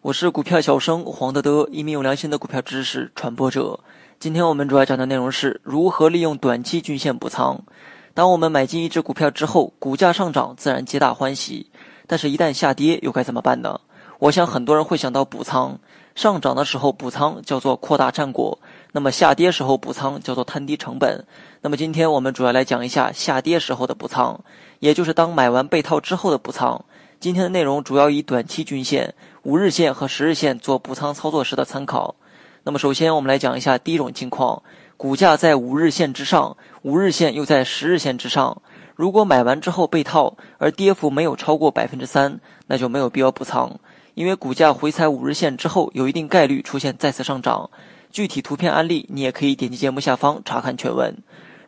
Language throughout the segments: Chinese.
我是股票小生黄德德，一名有良心的股票知识传播者。今天我们主要讲的内容是如何利用短期均线补仓。当我们买进一只股票之后，股价上涨自然皆大欢喜，但是，一旦下跌又该怎么办呢？我想很多人会想到补仓，上涨的时候补仓叫做扩大战果，那么下跌时候补仓叫做摊低成本。那么今天我们主要来讲一下下跌时候的补仓，也就是当买完被套之后的补仓。今天的内容主要以短期均线、五日线和十日线做补仓操作时的参考。那么首先我们来讲一下第一种情况，股价在五日线之上，五日线又在十日线之上。如果买完之后被套，而跌幅没有超过百分之三，那就没有必要补仓，因为股价回踩五日线之后，有一定概率出现再次上涨。具体图片案例你也可以点击节目下方查看全文。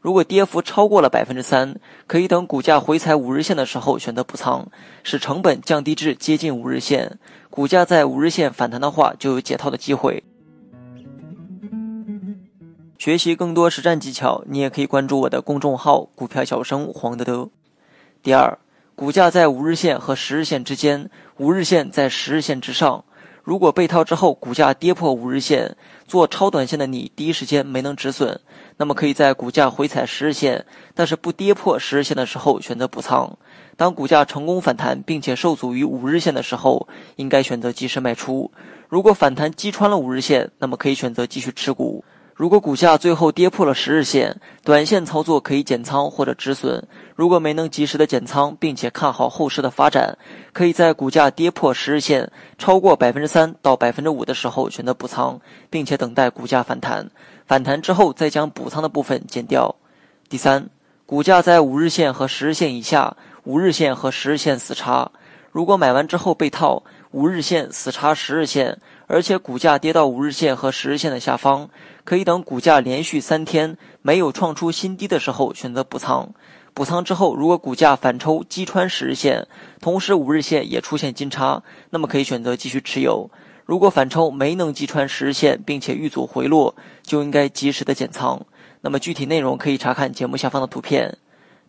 如果跌幅超过了百分之三，可以等股价回踩五日线的时候选择补仓，使成本降低至接近五日线。股价在五日线反弹的话，就有解套的机会。学习更多实战技巧，你也可以关注我的公众号“股票小生黄德德”。第二，股价在五日线和十日线之间，五日线在十日线之上。如果被套之后，股价跌破五日线，做超短线的你第一时间没能止损，那么可以在股价回踩十日线，但是不跌破十日线的时候选择补仓。当股价成功反弹并且受阻于五日线的时候，应该选择及时卖出。如果反弹击穿了五日线，那么可以选择继续持股。如果股价最后跌破了十日线，短线操作可以减仓或者止损。如果没能及时的减仓，并且看好后市的发展，可以在股价跌破十日线超过百分之三到百分之五的时候选择补仓，并且等待股价反弹。反弹之后再将补仓的部分减掉。第三，股价在五日线和十日线以下，五日线和十日线死叉。如果买完之后被套，五日线死叉十日线。而且股价跌到五日线和十日线的下方，可以等股价连续三天没有创出新低的时候选择补仓。补仓之后，如果股价反抽击穿十日线，同时五日线也出现金叉，那么可以选择继续持有。如果反抽没能击穿十日线，并且遇阻回落，就应该及时的减仓。那么具体内容可以查看节目下方的图片。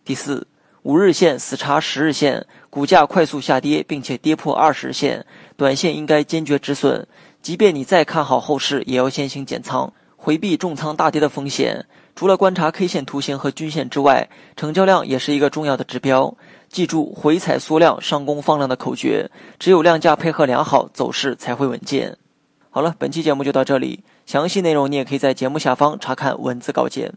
第四。五日线死叉十日线，股价快速下跌，并且跌破二十日线，短线应该坚决止损。即便你再看好后市，也要先行减仓，回避重仓大跌的风险。除了观察 K 线图形和均线之外，成交量也是一个重要的指标。记住回踩缩量，上攻放量的口诀，只有量价配合良好，走势才会稳健。好了，本期节目就到这里，详细内容你也可以在节目下方查看文字稿件。